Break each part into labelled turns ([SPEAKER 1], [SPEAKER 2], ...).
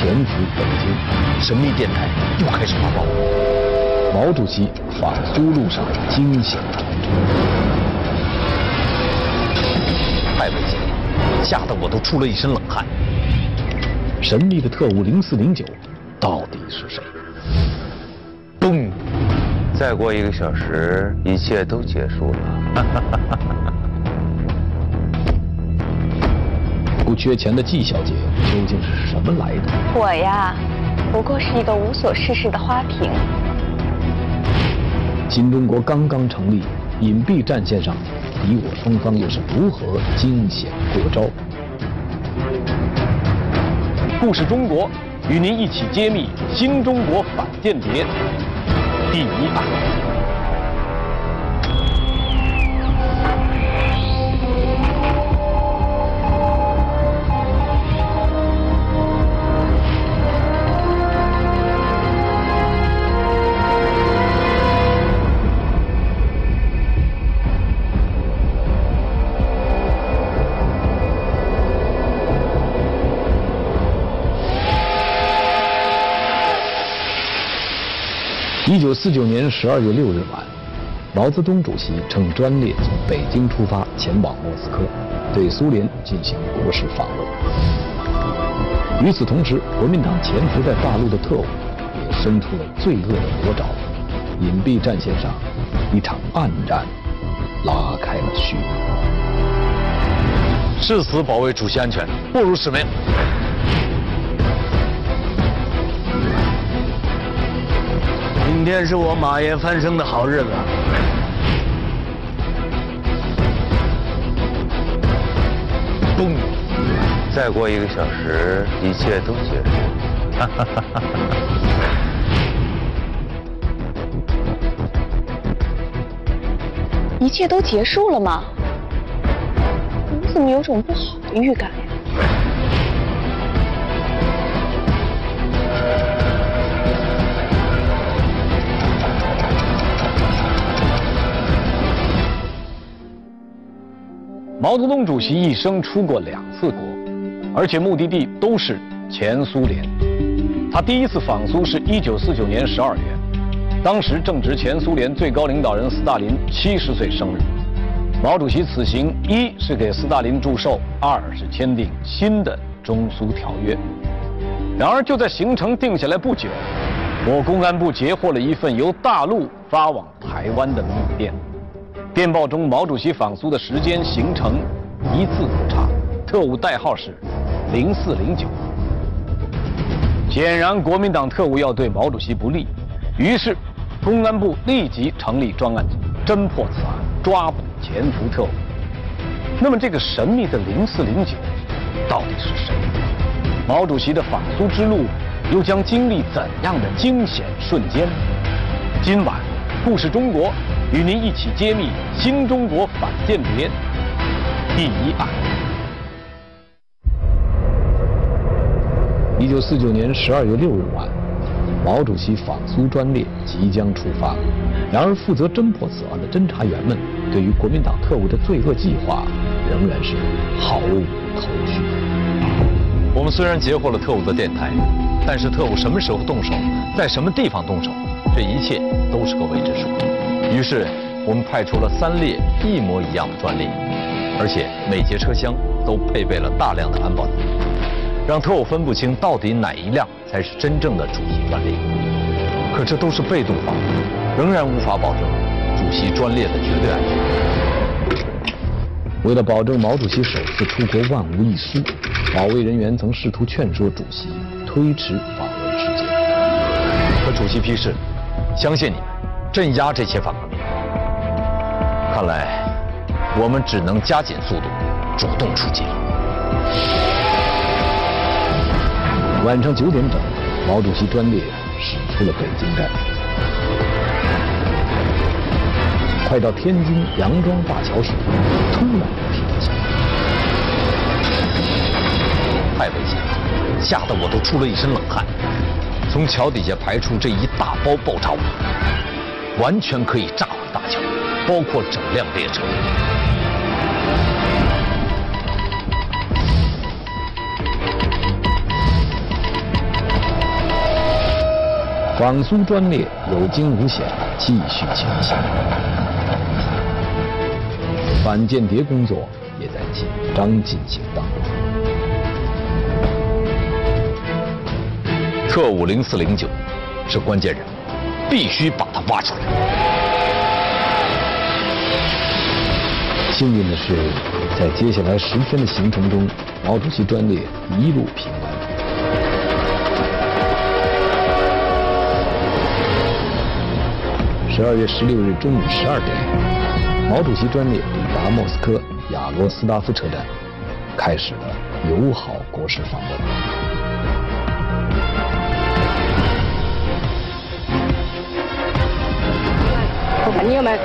[SPEAKER 1] 潜伏北京，神秘电台又开始发报。毛主席反苏路上惊险重重，太危险了，吓得我都出了一身冷汗。神秘的特务零四零九到底是谁？
[SPEAKER 2] 嘣！再过一个小时，一切都结束了。
[SPEAKER 1] 缺钱的季小姐究竟是什么来的？
[SPEAKER 3] 我呀，不过是一个无所事事的花瓶。
[SPEAKER 1] 新中国刚刚成立，隐蔽战线上，敌我双方又是如何惊险过招？
[SPEAKER 4] 故事中国与您一起揭秘新中国反间谍第一案。
[SPEAKER 1] 一九四九年十二月六日晚，毛泽东主席乘专列从北京出发，前往莫斯科，对苏联进行国事访问。与此同时，国民党潜伏在大陆的特务也伸出了罪恶的魔爪，隐蔽战线上，一场暗战拉开了序幕。
[SPEAKER 5] 誓死保卫主席安全，不辱使命。
[SPEAKER 6] 今天是我马爷翻身的好日子。
[SPEAKER 2] 嘣！再过一个小时，一切都结束。
[SPEAKER 3] 一切都结束了吗？我怎么有种不好的预感
[SPEAKER 4] 毛泽东主席一生出过两次国，而且目的地都是前苏联。他第一次访苏是一九四九年十二月，当时正值前苏联最高领导人斯大林七十岁生日。毛主席此行一是给斯大林祝寿，二是签订新的中苏条约。然而就在行程定下来不久，我公安部截获了一份由大陆发往台湾的密电。电报中，毛主席访苏的时间、行程一字不差，特务代号是零四零九。显然，国民党特务要对毛主席不利，于是公安部立即成立专案组，侦破此案，抓捕潜伏特务。那么，这个神秘的零四零九到底是谁？毛主席的访苏之路又将经历怎样的惊险瞬间？今晚，故事中国。与您一起揭秘新中国反间谍第一案。
[SPEAKER 1] 一九四九年十二月六日晚，毛主席访苏专列即将出发。然而，负责侦破此案的侦查员们对于国民党特务的罪恶计划仍然是毫无头绪。
[SPEAKER 5] 我们虽然截获了特务的电台，但是特务什么时候动手，在什么地方动手，这一切都是个未知数。于是，我们派出了三列一模一样的专列，而且每节车厢都配备了大量的安保人员，让特务分不清到底哪一辆才是真正的主席专列。可这都是被动防御，仍然无法保证主席专列的绝对安全。
[SPEAKER 1] 为了保证毛主席首次出国万无一失，保卫人员曾试图劝说主席推迟访问时间。
[SPEAKER 5] 可主席批示：“相信你们。”镇压这些反革命，看来我们只能加紧速度，主动出击了。
[SPEAKER 1] 晚上九点整，毛主席专列驶出了北京站，快到天津杨庄大桥时，突然停了下来，
[SPEAKER 5] 太危险了，吓得我都出了一身冷汗。从桥底下排出这一大包爆炸物。完全可以炸毁大桥，包括整辆列车。
[SPEAKER 1] 皇苏专列有惊无险，继续前行。反间谍工作也在紧张进行当中。
[SPEAKER 5] 特五零四零九是关键人物，必须把他挖出来。
[SPEAKER 1] 幸运的是，在接下来十天的行程中，毛主席专列一路平安。十二月十六日中午十二点，毛主席专列抵达莫斯科亚罗斯拉夫车站，开始了友好国事访问。
[SPEAKER 7] 朋友们，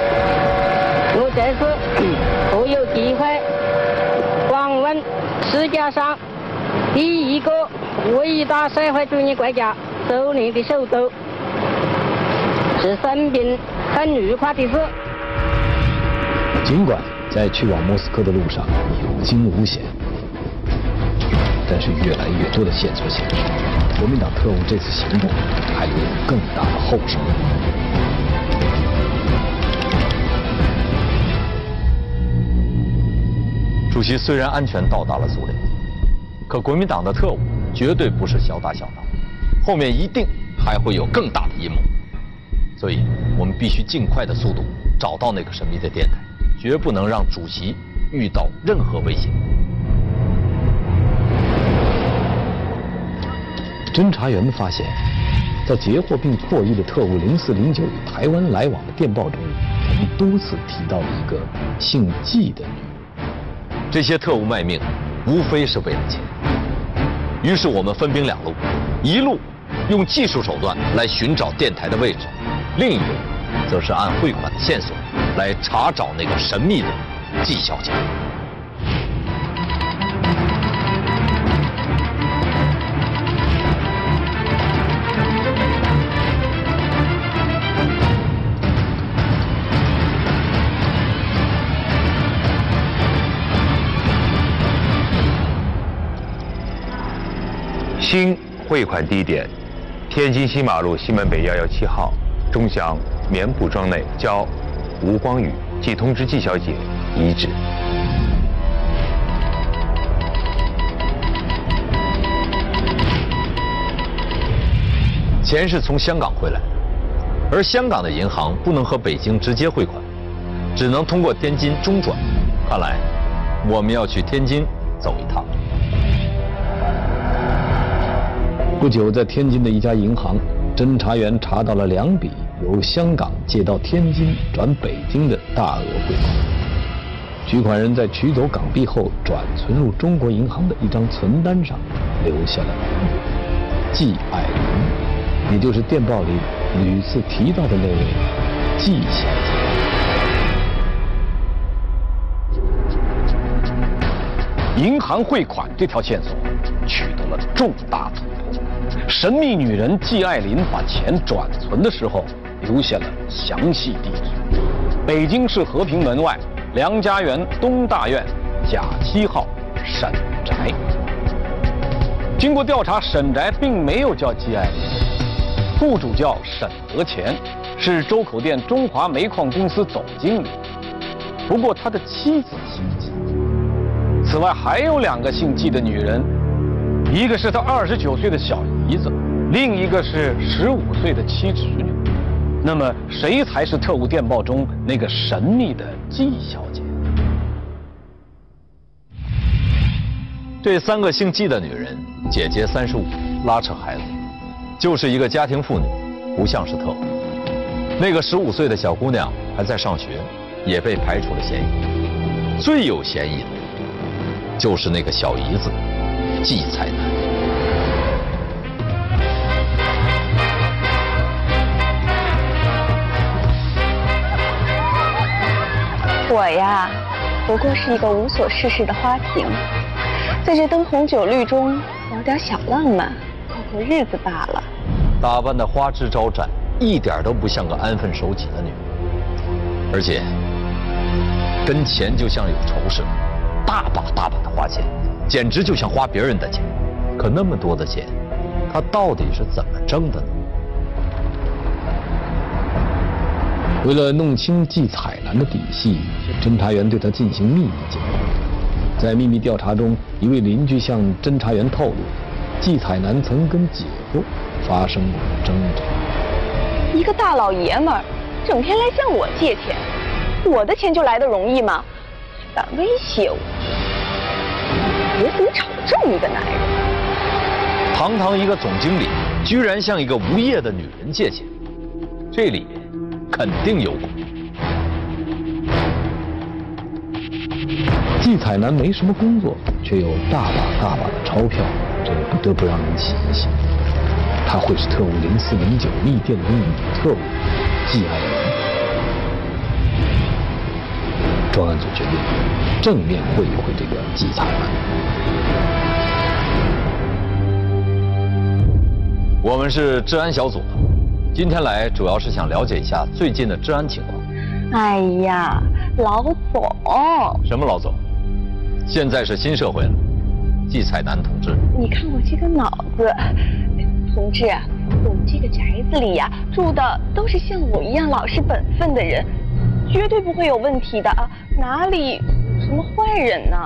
[SPEAKER 7] 我这次我有机会访问世界上第一个伟大社会主义国家苏联的首都。是生命很愉快的事。
[SPEAKER 1] 尽管在去往莫斯科的路上有惊无险，但是越来越多的线索显示，国民党特务这次行动还有更大的后手。
[SPEAKER 5] 主席虽然安全到达了苏联，可国民党的特务绝对不是小打小闹，后面一定还会有更大的阴谋。所以，我们必须尽快的速度找到那个神秘的电台，绝不能让主席遇到任何危险。
[SPEAKER 1] 侦查员们发现，在截获并破译的特务零四零九与台湾来往的电报中，我们多次提到了一个姓季的女人。
[SPEAKER 5] 这些特务卖命，无非是为了钱。于是我们分兵两路，一路用技术手段来寻找电台的位置。另一路，则是按汇款的线索来查找那个神秘的季小姐。
[SPEAKER 2] 新汇款地点：天津西马路西门北幺幺七号。钟祥棉布庄内交吴光宇，即通知季小姐遗址。
[SPEAKER 5] 钱是从香港回来，而香港的银行不能和北京直接汇款，只能通过天津中转。看来我们要去天津走一趟。
[SPEAKER 1] 不久，在天津的一家银行，侦查员查到了两笔。由香港借到天津转北京的大额汇款，取款人在取走港币后转存入中国银行的一张存单上留下了名字季爱玲，也就是电报里屡次提到的那位季小姐。
[SPEAKER 4] 银行汇款这条线索取得了重大突破，神秘女人季爱林把钱转存的时候。留下了详细地址：北京市和平门外梁家园东大院甲七号沈宅。经过调查，沈宅并没有叫季爱林，户主叫沈德乾，是周口店中华煤矿公司总经理。不过他的妻子姓季。此外还有两个姓季的女人，一个是他二十九岁的小姨子，另一个是十五岁的妻侄女。那么，谁才是特务电报中那个神秘的季小姐？
[SPEAKER 5] 这三个姓季的女人，姐姐三十五，拉扯孩子，就是一个家庭妇女，不像是特务。那个十五岁的小姑娘还在上学，也被排除了嫌疑。最有嫌疑的，就是那个小姨子季才男。
[SPEAKER 3] 我呀，不过是一个无所事事的花瓶，在这灯红酒绿中玩点小浪漫，过过日子罢了。
[SPEAKER 5] 打扮的花枝招展，一点都不像个安分守己的女人，而且跟钱就像有仇似的，大把大把的花钱，简直就像花别人的钱。可那么多的钱，他到底是怎么挣的呢？
[SPEAKER 1] 为了弄清季彩兰的底细，侦查员对他进行秘密监控。在秘密调查中，一位邻居向侦查员透露，季彩兰曾跟姐夫发生过争吵。
[SPEAKER 3] 一个大老爷们儿，整天来向我借钱，我的钱就来的容易吗？敢威胁我？我怎么找这么一个男人？
[SPEAKER 5] 堂堂一个总经理，居然向一个无业的女人借钱，这里面肯定有鬼。
[SPEAKER 1] 季彩南没什么工作，却有大把大把的钞票，这不得不让人起疑心。他会是特务零四零九密电的女特务季爱专案组决定正面会一会这个季彩楠。
[SPEAKER 5] 我们是治安小组，今天来主要是想了解一下最近的治安情况。
[SPEAKER 3] 哎呀，老总，
[SPEAKER 5] 什么老总？现在是新社会了，季彩楠同志。
[SPEAKER 3] 你看我这个脑子，同志，我们这个宅子里呀，住的都是像我一样老实本分的人，绝对不会有问题的啊，哪里什么坏人呢？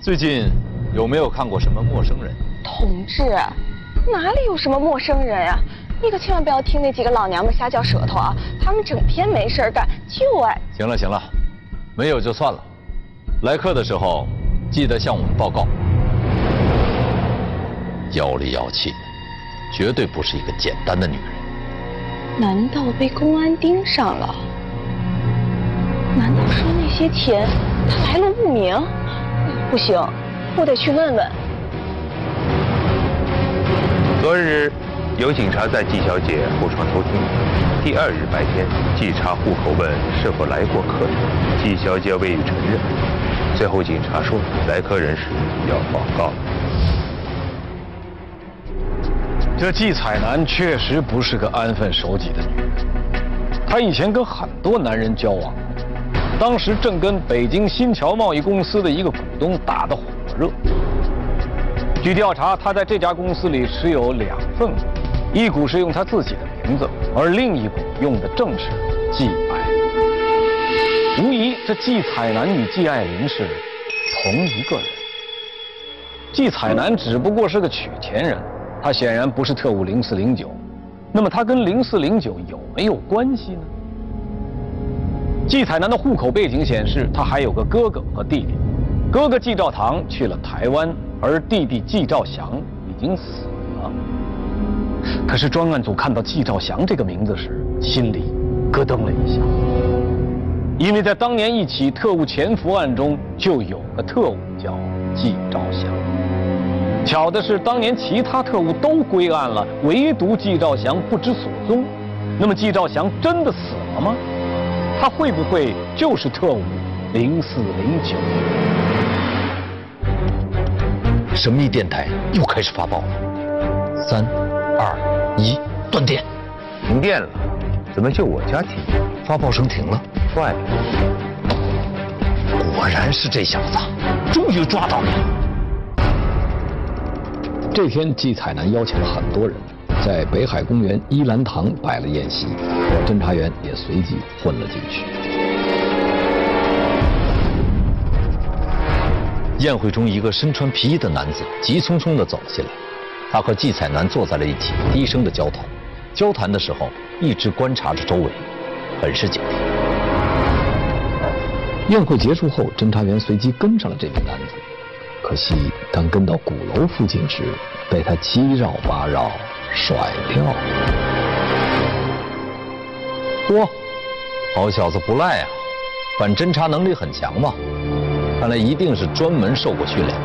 [SPEAKER 5] 最近有没有看过什么陌生人？
[SPEAKER 3] 同志，哪里有什么陌生人呀？你可千万不要听那几个老娘们瞎嚼舌头啊！他们整天没事干，就爱……
[SPEAKER 5] 行了行了，没有就算了。来客的时候。记得向我们报告。妖里妖气，绝对不是一个简单的女人。
[SPEAKER 3] 难道被公安盯上了？难道说那些钱他来路不明？不行，我得去问问。
[SPEAKER 2] 昨日有警察在季小姐后窗偷听。第二日白天，季查户口问是否来过客人，季小姐未予承认。最后，警察说来客人时要报告。
[SPEAKER 4] 这季彩楠确实不是个安分守己的女人，她以前跟很多男人交往，当时正跟北京新桥贸易公司的一个股东打得火热。据调查，他在这家公司里持有两份股，一股是用他自己的名字，而另一股用的正是季爱玲。无疑，这季彩楠与季爱玲是同一个人。季彩楠只不过是个取钱人，他显然不是特务零四零九。那么他跟零四零九有没有关系呢？季彩南的户口背景显示，他还有个哥哥和弟弟。哥哥季兆堂去了台湾，而弟弟季兆祥已经死了。可是专案组看到季兆祥这个名字时，心里咯噔了一下。因为在当年一起特务潜伏案中，就有个特务叫季兆祥。巧的是，当年其他特务都归案了，唯独季兆祥不知所踪。那么，季兆祥真的死了吗？他会不会就是特务零四零九？
[SPEAKER 5] 神秘电台又开始发报了。三、二、一，断电！
[SPEAKER 2] 停电了？怎么就我家停？
[SPEAKER 5] 发报声停了。
[SPEAKER 2] 坏了！
[SPEAKER 5] 果然是这小子，终于抓到了。
[SPEAKER 1] 这天，季彩楠邀请了很多人，在北海公园依兰堂摆了宴席，侦查员也随即混了进去。
[SPEAKER 5] 宴会中，一个身穿皮衣的男子急匆匆地走了进来，他和季彩楠坐在了一起，低声的交谈。交谈的时候，一直观察着周围，很是警惕。
[SPEAKER 1] 宴会结束后，侦查员随即跟上了这名男子。可惜，当跟到鼓楼附近时，被他七绕八绕甩掉了。
[SPEAKER 5] 嚯，好小子不赖啊，反侦查能力很强嘛。看来一定是专门受过训练。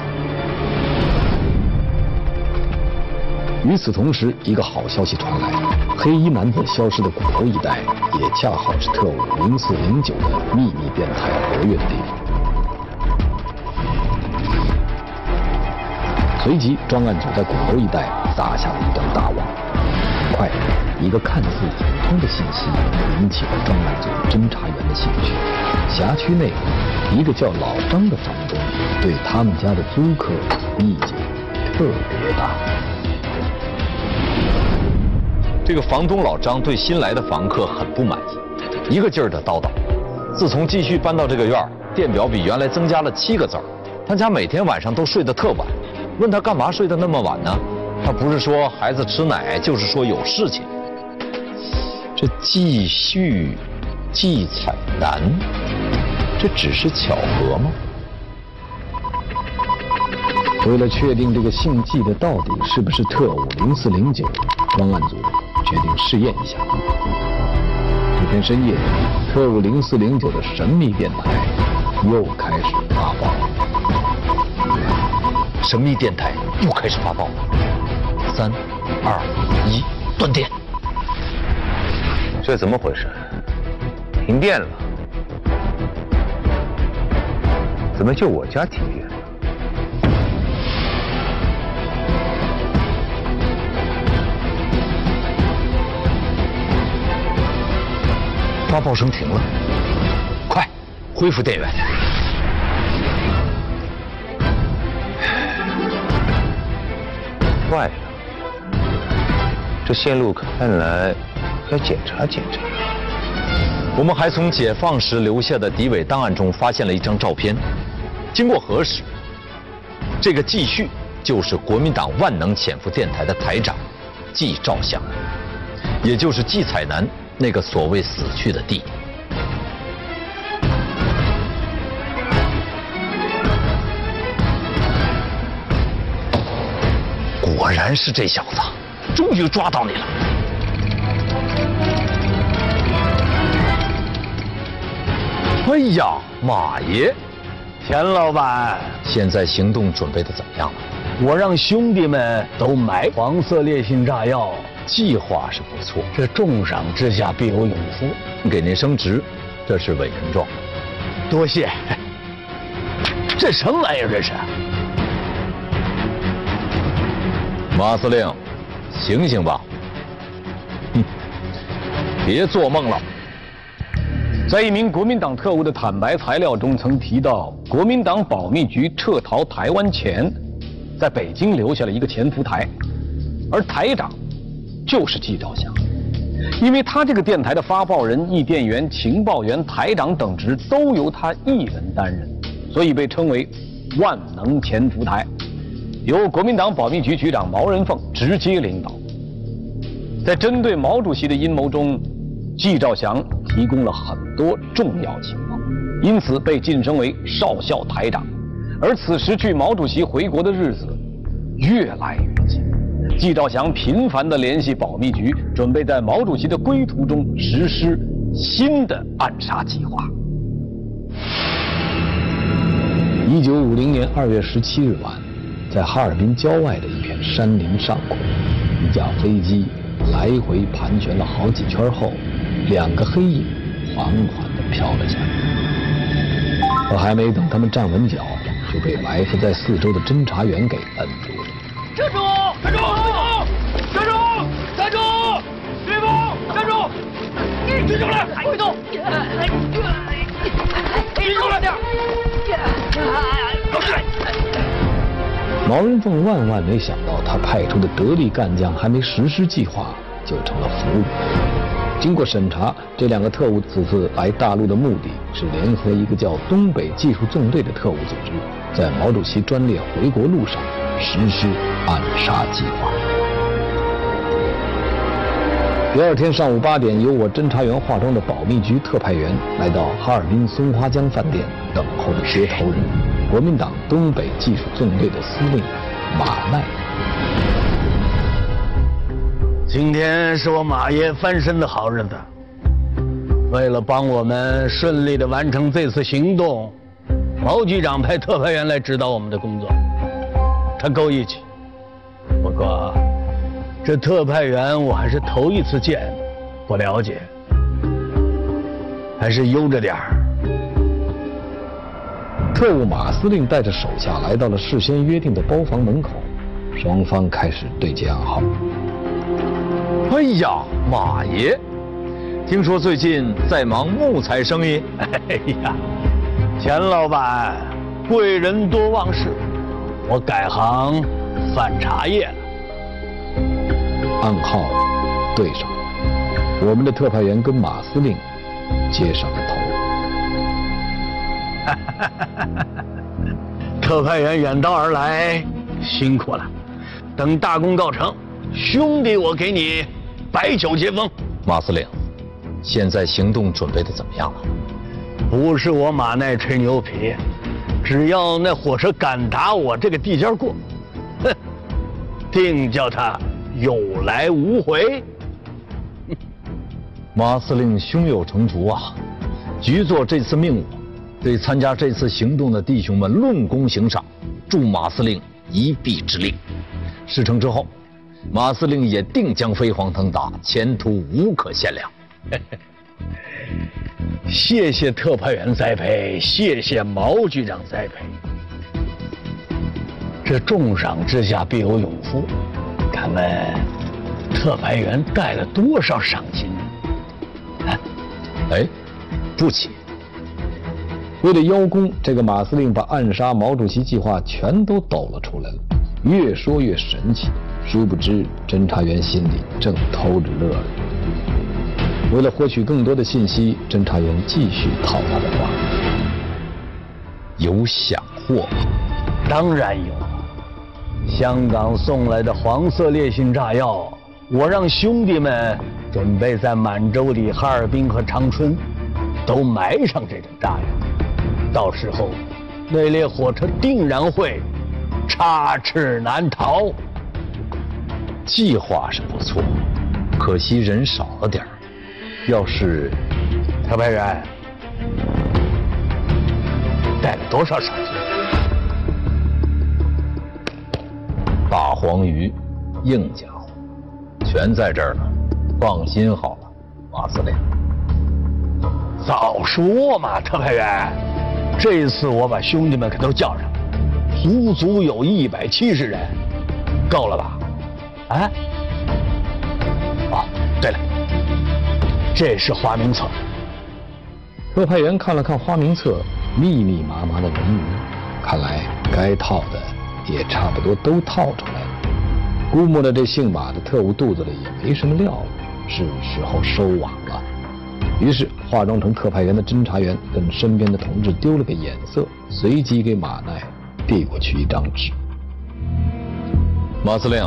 [SPEAKER 1] 与此同时，一个好消息传来：黑衣男子消失的鼓楼一带，也恰好是特务零四零九的秘密变态活跃的地方。随即，专案组在鼓楼一带撒下了一张大网。很快，一个看似普通的信息引起了专案组侦查员的兴趣：辖区内一个叫老张的房东，对他们家的租客意见特别大。
[SPEAKER 5] 这个房东老张对新来的房客很不满意，一个劲儿的叨叨。自从继续搬到这个院儿，电表比原来增加了七个字儿。他家每天晚上都睡得特晚，问他干嘛睡得那么晚呢？他不是说孩子吃奶，就是说有事情。这继续季彩楠，这只是巧合吗？
[SPEAKER 1] 为了确定这个姓季的到底是不是特务零四零九，专案组决定试验一下。这天深夜，特务零四零九的神秘电台又开始发报。
[SPEAKER 5] 神秘电台又开始发报了。三、二、一，断电。
[SPEAKER 2] 这怎么回事？停电了？怎么就我家停电了？
[SPEAKER 5] 发报声停了，快恢复电源。
[SPEAKER 2] 坏了，这线路看来要检查检查。
[SPEAKER 5] 我们还从解放时留下的敌伪档案中发现了一张照片，经过核实，这个季旭就是国民党万能潜伏电台的台长季兆祥，也就是季彩南那个所谓死去的弟弟。果然是这小子，终于抓到你了。哎呀，马爷，
[SPEAKER 6] 田老板，
[SPEAKER 5] 现在行动准备的怎么样了？
[SPEAKER 6] 我让兄弟们都买黄色烈性炸药，
[SPEAKER 5] 计划是不错，
[SPEAKER 6] 这重赏之下必有勇夫。
[SPEAKER 5] 给您升职，这是委任状。
[SPEAKER 6] 多谢。这什么玩意儿？这是？
[SPEAKER 5] 马司令，醒醒吧！别做梦了。
[SPEAKER 4] 在一名国民党特务的坦白材料中，曾提到国民党保密局撤逃台湾前，在北京留下了一个潜伏台，而台长就是季兆祥，因为他这个电台的发报人、译电员、情报员、台长等职都由他一人担任，所以被称为“万能潜伏台”。由国民党保密局局长毛人凤直接领导，在针对毛主席的阴谋中，季兆祥提供了很多重要情报，因此被晋升为少校台长。而此时距毛主席回国的日子越来越近，季兆祥频繁地联系保密局，准备在毛主席的归途中实施新的暗杀计划。
[SPEAKER 1] 一九五零年二月十七日晚。在哈尔滨郊外的一片山林上空，一架飞机来回盘旋了好几圈后，两个黑影缓缓地飘了下来。可还没等他们站稳脚，就被埋伏在四周的侦查员给摁住了。
[SPEAKER 8] 站住！站住！站住！站住！别动！站住！你停下来！别动！
[SPEAKER 1] 毛人凤万万没想到，他派出的得力干将还没实施计划，就成了俘虏。经过审查，这两个特务此次来大陆的目的是联合一个叫东北技术纵队的特务组织，在毛主席专列回国路上实施暗杀计划。第二天上午八点，由我侦查员化妆的保密局特派员来到哈尔滨松花江饭店等候着接头人。国民党东北技术纵队的司令马奈，
[SPEAKER 6] 今天是我马爷翻身的好日子。为了帮我们顺利的完成这次行动，毛局长派特派员来指导我们的工作，他够义气。不过，这特派员我还是头一次见，不了解，还是悠着点儿。
[SPEAKER 1] 特务马司令带着手下来到了事先约定的包房门口，双方开始对接暗号。
[SPEAKER 5] 哎呀，马爷，听说最近在忙木材生意？
[SPEAKER 6] 哎呀，钱老板，贵人多忘事，我改行贩茶叶了。
[SPEAKER 1] 暗号对上了，我们的特派员跟马司令接上了头。
[SPEAKER 6] 特派员远道而来，辛苦了。等大功告成，兄弟我给你摆酒接风。
[SPEAKER 5] 马司令，现在行动准备的怎么样了？
[SPEAKER 6] 不是我马奈吹牛皮，只要那火车敢打我这个地界过，哼，定叫他有来无回。
[SPEAKER 5] 马司令胸有成竹啊！局座这次命我对参加这次行动的弟兄们论功行赏，助马司令一臂之力。事成之后，马司令也定将飞黄腾达，前途无可限量。
[SPEAKER 6] 谢谢特派员栽培，谢谢毛局长栽培。这重赏之下必有勇夫，看问特派员带了多少赏金？
[SPEAKER 5] 哎，不起。
[SPEAKER 1] 为了邀功，这个马司令把暗杀毛主席计划全都抖了出来了，越说越神气。殊不知，侦查员心里正偷着乐呢。为了获取更多的信息，侦查员继续套他的话：“
[SPEAKER 5] 有想货吗？
[SPEAKER 6] 当然有。香港送来的黄色烈性炸药，我让兄弟们准备在满洲里、哈尔滨和长春都埋上这种炸药。到时候，那列火车定然会插翅难逃。
[SPEAKER 5] 计划是不错，可惜人少了点儿。要是
[SPEAKER 6] 特派员带了多少赏金？
[SPEAKER 5] 大黄鱼，硬家伙，全在这儿呢。放心好了，马司令。
[SPEAKER 6] 早说嘛，特派员！这一次我把兄弟们可都叫上，足足有一百七十人，够了吧？啊？哦，对了。这是花名册。
[SPEAKER 1] 特派员看了看花名册，密密麻麻的人名，看来该套的也差不多都套出来了。估摸着这姓马的特务肚子里也没什么料了，是时候收网了。于是化妆成特派员的侦查员跟身边的同志丢了个眼色，随即给马奈递过去一张纸。
[SPEAKER 5] 马司令，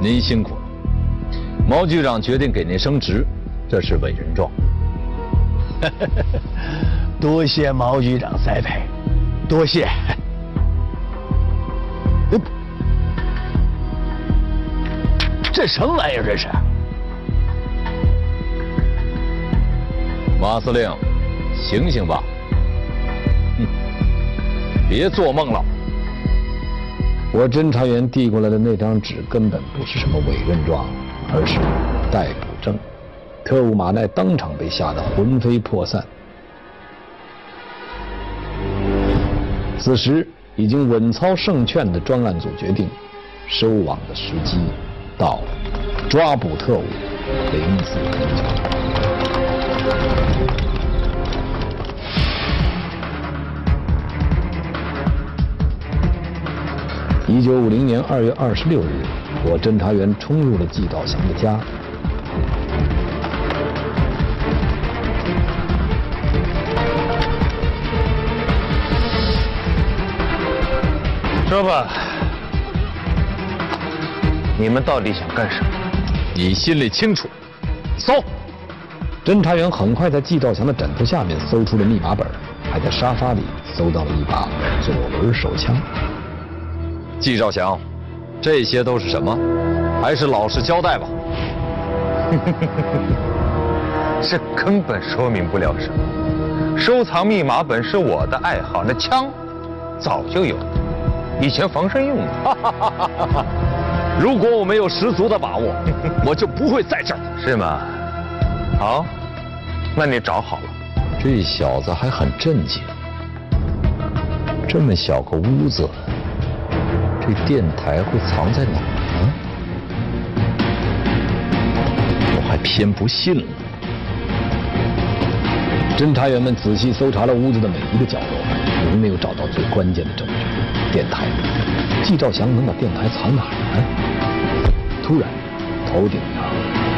[SPEAKER 5] 您辛苦了。毛局长决定给您升职。这是委任状，
[SPEAKER 6] 多谢毛局长栽培，多谢。这什么玩意儿？这是？
[SPEAKER 5] 马司令，醒醒吧！哼，别做梦了。
[SPEAKER 1] 我侦查员递过来的那张纸根本不是什么委任状，而是逮捕证。特务马奈当场被吓得魂飞魄散。此时，已经稳操胜券的专案组决定，收网的时机到了，抓捕特务，零死。一九五零年二月二十六日，我侦查员冲入了季道祥的家。
[SPEAKER 2] 说吧，你们到底想干什么？
[SPEAKER 5] 你心里清楚。
[SPEAKER 1] 搜！侦查员很快在季兆祥的枕头下面搜出了密码本，还在沙发里搜到了一把左轮手枪。
[SPEAKER 5] 季兆祥，这些都是什么？还是老实交代吧。
[SPEAKER 2] 这根本说明不了什么。收藏密码本是我的爱好，那枪早就有。以前防身用的。
[SPEAKER 5] 如果我没有十足的把握，我就不会在这儿。
[SPEAKER 2] 是吗？好，那你找好了。
[SPEAKER 5] 这小子还很正经。这么小个屋子，这电台会藏在哪儿呢？我还偏不信了。
[SPEAKER 1] 侦查员们仔细搜查了屋子的每一个角落，仍没有找到最关键的证据。电台，季兆祥能把电台藏哪儿呢？突然，头顶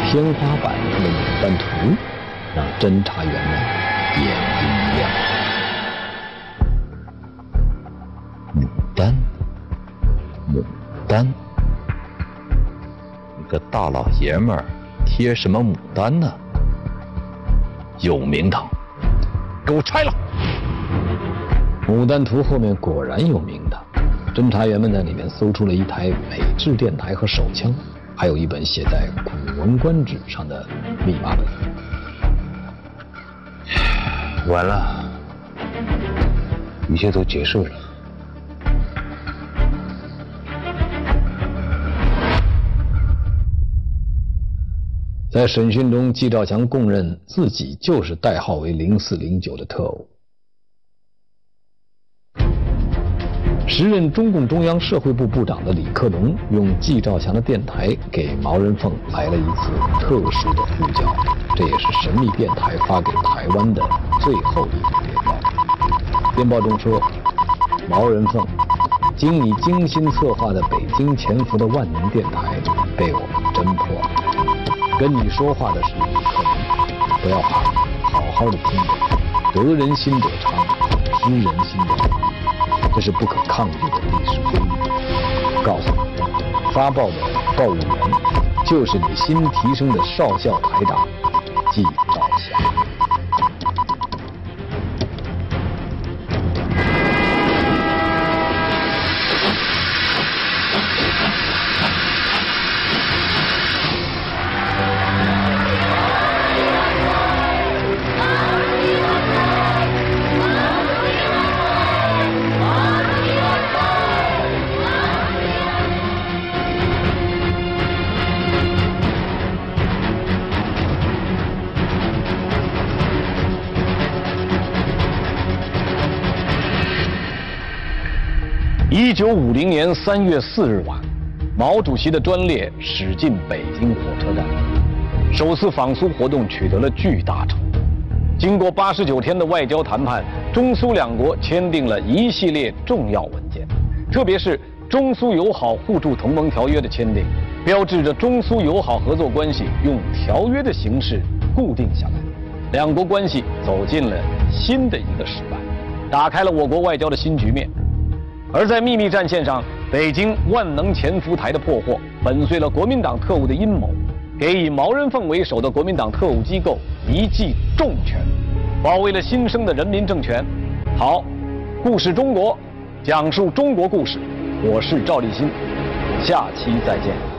[SPEAKER 1] 天花板上的影斑图让侦查员们眼睛一亮。
[SPEAKER 5] 牡丹，牡丹，你个大老爷们儿贴什么牡丹呢？有名堂，给我拆了！
[SPEAKER 1] 牡丹图后面果然有名堂，侦查员们在里面搜出了一台美制电台和手枪，还有一本写在《古文观止》上的密码本。
[SPEAKER 2] 完了，一切都结束了。
[SPEAKER 1] 在审讯中，季兆强供认自己就是代号为零四零九的特务。时任中共中央社会部部长的李克农用季兆祥的电台给毛人凤来了一次特殊的呼叫，这也是神秘电台发给台湾的最后一通电报。电报中说：“毛人凤，经你精心策划的北京潜伏的万能电台被我们侦破了。跟你说话的是李克农，不要怕，好好的听着，得人心者昌，失人心者。”这是不可抗拒的历史规律。告诉你，发报的报务员就是你新提升的少校排长季
[SPEAKER 4] 一九五零年三月四日晚，毛主席的专列驶进北京火车站，首次访苏活动取得了巨大成功。经过八十九天的外交谈判，中苏两国签订了一系列重要文件，特别是中苏友好互助同盟条约的签订，标志着中苏友好合作关系用条约的形式固定下来，两国关系走进了新的一个时代，打开了我国外交的新局面。而在秘密战线上，北京万能潜伏台的破获，粉碎了国民党特务的阴谋，给以毛人凤为首的国民党特务机构一记重拳，保卫了新生的人民政权。好，故事中国，讲述中国故事，我是赵立新，下期再见。